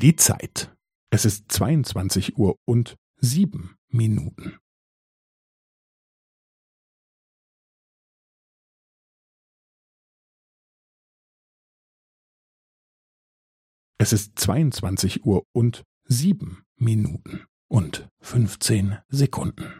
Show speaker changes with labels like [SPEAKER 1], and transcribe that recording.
[SPEAKER 1] Die Zeit. Es ist 22 Uhr und sieben Minuten. Es ist 22 Uhr und sieben Minuten und 15 Sekunden.